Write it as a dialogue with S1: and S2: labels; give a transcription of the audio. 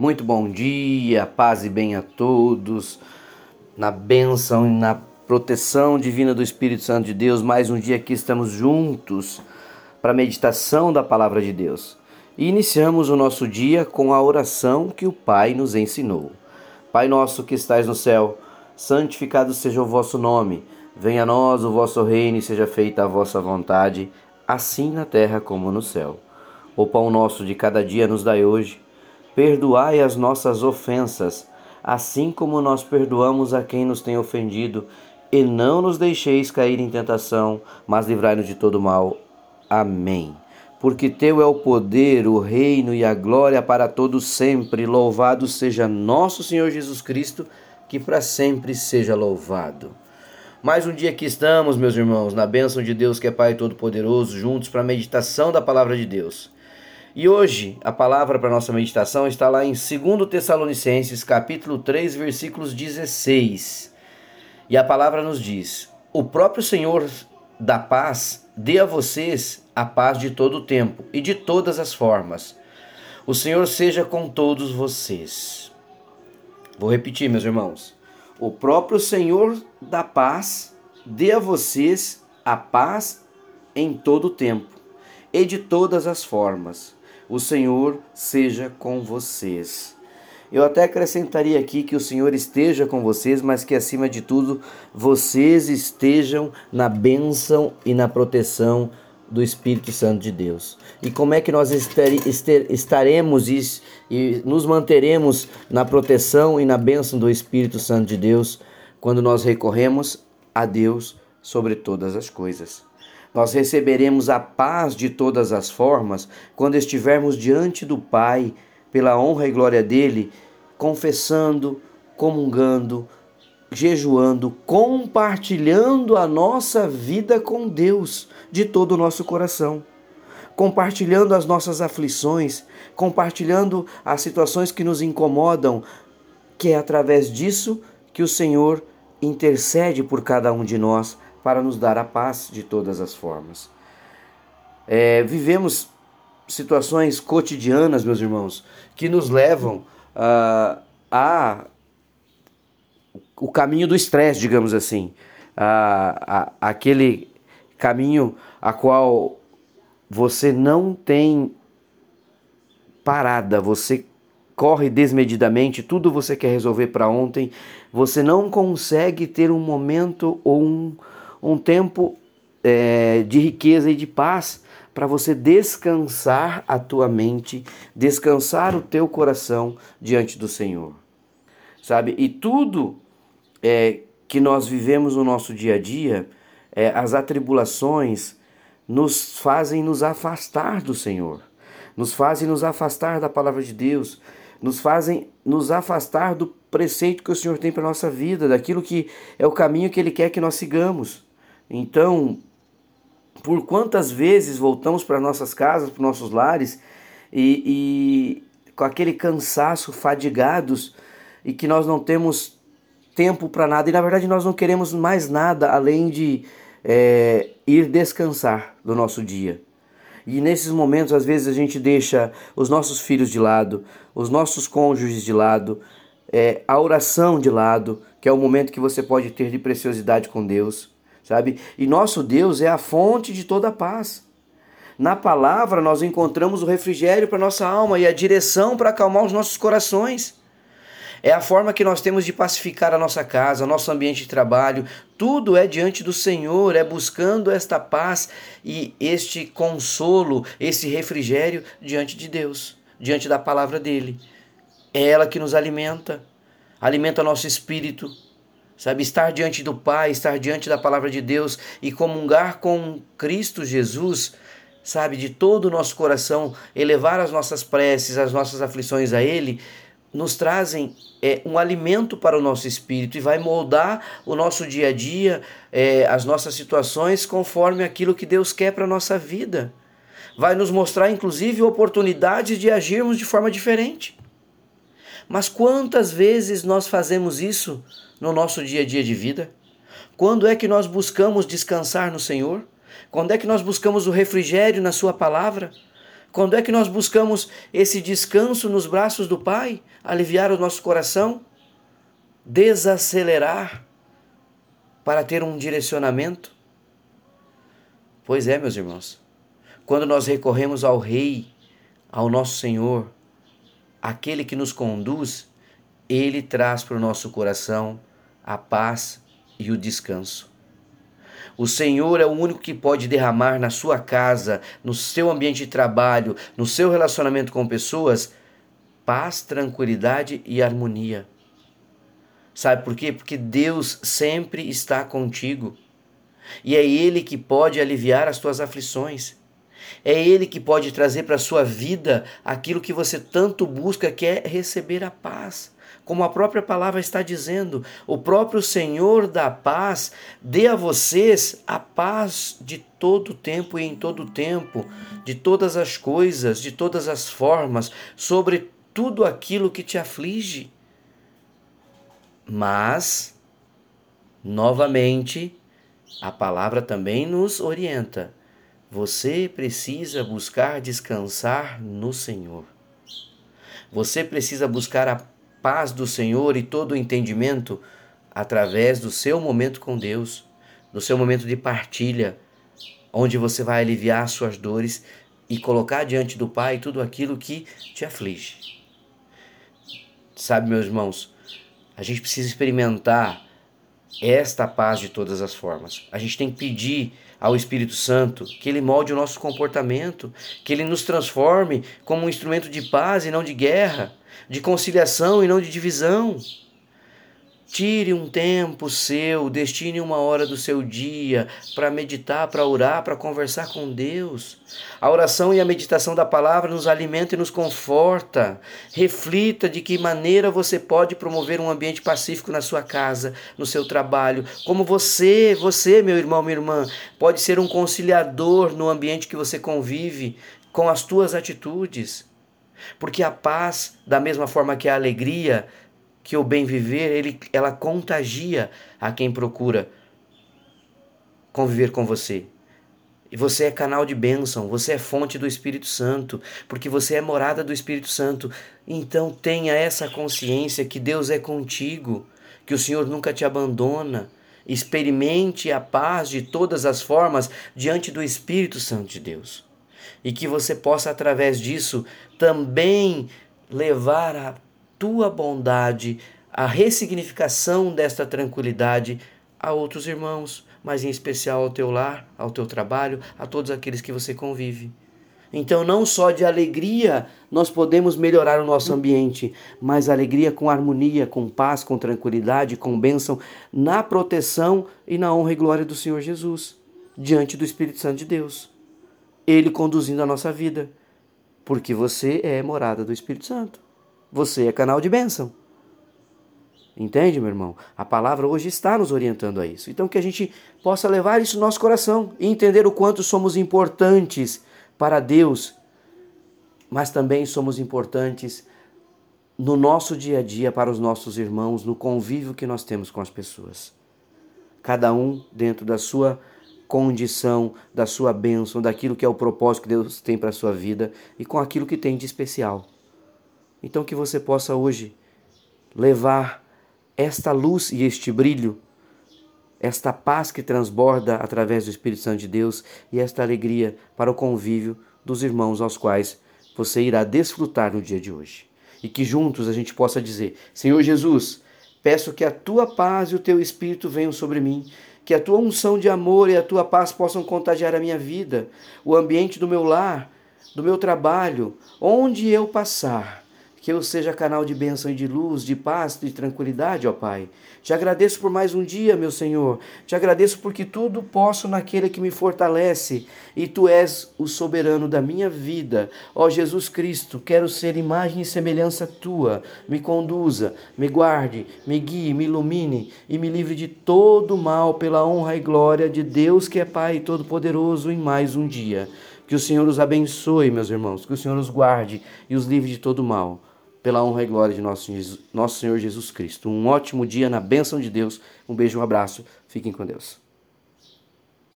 S1: Muito bom dia, paz e bem a todos. Na bênção e na proteção divina do Espírito Santo de Deus, mais um dia que estamos juntos para a meditação da palavra de Deus. E iniciamos o nosso dia com a oração que o Pai nos ensinou. Pai nosso que estais no céu, santificado seja o vosso nome. Venha a nós o vosso reino e seja feita a vossa vontade, assim na terra como no céu. O pão nosso de cada dia nos dai hoje Perdoai as nossas ofensas, assim como nós perdoamos a quem nos tem ofendido, e não nos deixeis cair em tentação, mas livrai-nos de todo mal. Amém. Porque teu é o poder, o reino e a glória para todos sempre. Louvado seja nosso Senhor Jesus Cristo, que para sempre seja louvado. Mais um dia que estamos, meus irmãos, na bênção de Deus que é Pai Todo-Poderoso, juntos para a meditação da palavra de Deus. E hoje a palavra para nossa meditação está lá em 2 Tessalonicenses, capítulo 3, versículos 16. E a palavra nos diz: O próprio Senhor da paz dê a vocês a paz de todo o tempo e de todas as formas. O Senhor seja com todos vocês. Vou repetir, meus irmãos. O próprio Senhor da paz dê a vocês a paz em todo o tempo e de todas as formas o Senhor seja com vocês. Eu até acrescentaria aqui que o Senhor esteja com vocês, mas que acima de tudo vocês estejam na bênção e na proteção do Espírito Santo de Deus. E como é que nós estaremos e nos manteremos na proteção e na bênção do Espírito Santo de Deus quando nós recorremos a Deus sobre todas as coisas? Nós receberemos a paz de todas as formas quando estivermos diante do Pai, pela honra e glória dele, confessando, comungando, jejuando, compartilhando a nossa vida com Deus de todo o nosso coração, compartilhando as nossas aflições, compartilhando as situações que nos incomodam, que é através disso que o Senhor intercede por cada um de nós para nos dar a paz de todas as formas. É, vivemos situações cotidianas, meus irmãos, que nos levam uh, a o caminho do estresse, digamos assim, a, aquele caminho a qual você não tem parada, você corre desmedidamente, tudo você quer resolver para ontem, você não consegue ter um momento ou um, um tempo é, de riqueza e de paz para você descansar a tua mente, descansar o teu coração diante do Senhor. Sabe? E tudo é, que nós vivemos no nosso dia a dia, é, as atribulações, nos fazem nos afastar do Senhor, nos fazem nos afastar da palavra de Deus, nos fazem nos afastar do preceito que o Senhor tem para a nossa vida, daquilo que é o caminho que Ele quer que nós sigamos. Então, por quantas vezes voltamos para nossas casas, para nossos lares e, e com aquele cansaço, fadigados e que nós não temos tempo para nada e na verdade nós não queremos mais nada além de é, ir descansar do nosso dia. E nesses momentos, às vezes, a gente deixa os nossos filhos de lado, os nossos cônjuges de lado, é, a oração de lado, que é o momento que você pode ter de preciosidade com Deus sabe? E nosso Deus é a fonte de toda a paz. Na palavra nós encontramos o refrigério para nossa alma e a direção para acalmar os nossos corações. É a forma que nós temos de pacificar a nossa casa, nosso ambiente de trabalho. Tudo é diante do Senhor, é buscando esta paz e este consolo, esse refrigério diante de Deus, diante da palavra dele. É ela que nos alimenta, alimenta nosso espírito, sabe? Estar diante do Pai, estar diante da palavra de Deus e comungar com Cristo Jesus, sabe? De todo o nosso coração, elevar as nossas preces, as nossas aflições a Ele, nos trazem é, um alimento para o nosso espírito e vai moldar o nosso dia a dia, é, as nossas situações conforme aquilo que Deus quer para a nossa vida. Vai nos mostrar, inclusive, oportunidades de agirmos de forma diferente. Mas quantas vezes nós fazemos isso no nosso dia a dia de vida? Quando é que nós buscamos descansar no Senhor? Quando é que nós buscamos o refrigério na Sua palavra? Quando é que nós buscamos esse descanso nos braços do Pai? Aliviar o nosso coração? Desacelerar para ter um direcionamento? Pois é, meus irmãos. Quando nós recorremos ao Rei, ao nosso Senhor, aquele que nos conduz, ele traz para o nosso coração a paz e o descanso. O Senhor é o único que pode derramar na sua casa, no seu ambiente de trabalho, no seu relacionamento com pessoas, paz, tranquilidade e harmonia. Sabe por quê? Porque Deus sempre está contigo. E é Ele que pode aliviar as tuas aflições. É Ele que pode trazer para a sua vida aquilo que você tanto busca, que é receber a paz. Como a própria palavra está dizendo, o próprio Senhor da paz dê a vocês a paz de todo tempo e em todo tempo, de todas as coisas, de todas as formas, sobre tudo aquilo que te aflige. Mas, novamente, a palavra também nos orienta. Você precisa buscar descansar no Senhor. Você precisa buscar a paz do Senhor e todo o entendimento através do seu momento com Deus, do seu momento de partilha, onde você vai aliviar suas dores e colocar diante do Pai tudo aquilo que te aflige. Sabe, meus irmãos, a gente precisa experimentar esta paz de todas as formas. A gente tem que pedir ao Espírito Santo que ele molde o nosso comportamento, que ele nos transforme como um instrumento de paz e não de guerra, de conciliação e não de divisão. Tire um tempo seu, destine uma hora do seu dia para meditar, para orar, para conversar com Deus. A oração e a meditação da palavra nos alimenta e nos conforta. Reflita de que maneira você pode promover um ambiente pacífico na sua casa, no seu trabalho. Como você, você, meu irmão, minha irmã, pode ser um conciliador no ambiente que você convive com as tuas atitudes. Porque a paz, da mesma forma que a alegria, que o bem viver, ele, ela contagia a quem procura conviver com você. E você é canal de bênção, você é fonte do Espírito Santo, porque você é morada do Espírito Santo. Então tenha essa consciência que Deus é contigo, que o Senhor nunca te abandona. Experimente a paz de todas as formas diante do Espírito Santo de Deus. E que você possa, através disso, também levar a tua bondade, a ressignificação desta tranquilidade a outros irmãos, mas em especial ao teu lar, ao teu trabalho, a todos aqueles que você convive. Então, não só de alegria nós podemos melhorar o nosso ambiente, mas alegria com harmonia, com paz, com tranquilidade, com bênção, na proteção e na honra e glória do Senhor Jesus, diante do Espírito Santo de Deus. Ele conduzindo a nossa vida, porque você é morada do Espírito Santo. Você é canal de bênção. Entende, meu irmão? A palavra hoje está nos orientando a isso. Então, que a gente possa levar isso no nosso coração e entender o quanto somos importantes para Deus, mas também somos importantes no nosso dia a dia para os nossos irmãos, no convívio que nós temos com as pessoas. Cada um dentro da sua condição, da sua bênção, daquilo que é o propósito que Deus tem para a sua vida e com aquilo que tem de especial. Então que você possa hoje levar esta luz e este brilho, esta paz que transborda através do Espírito Santo de Deus e esta alegria para o convívio dos irmãos aos quais você irá desfrutar no dia de hoje. E que juntos a gente possa dizer: Senhor Jesus, peço que a tua paz e o teu Espírito venham sobre mim, que a tua unção de amor e a tua paz possam contagiar a minha vida, o ambiente do meu lar, do meu trabalho, onde eu passar que eu seja canal de bênção e de luz, de paz, de tranquilidade, ó Pai. Te agradeço por mais um dia, meu Senhor. Te agradeço porque tudo posso naquele que me fortalece e tu és o soberano da minha vida. Ó Jesus Cristo, quero ser imagem e semelhança tua. Me conduza, me guarde, me guie, me ilumine e me livre de todo mal pela honra e glória de Deus que é Pai todo-poderoso em mais um dia. Que o Senhor os abençoe, meus irmãos, que o Senhor os guarde e os livre de todo mal pela honra e glória de nosso, nosso Senhor Jesus Cristo. Um ótimo dia na bênção de Deus. Um beijo, um abraço. Fiquem com Deus.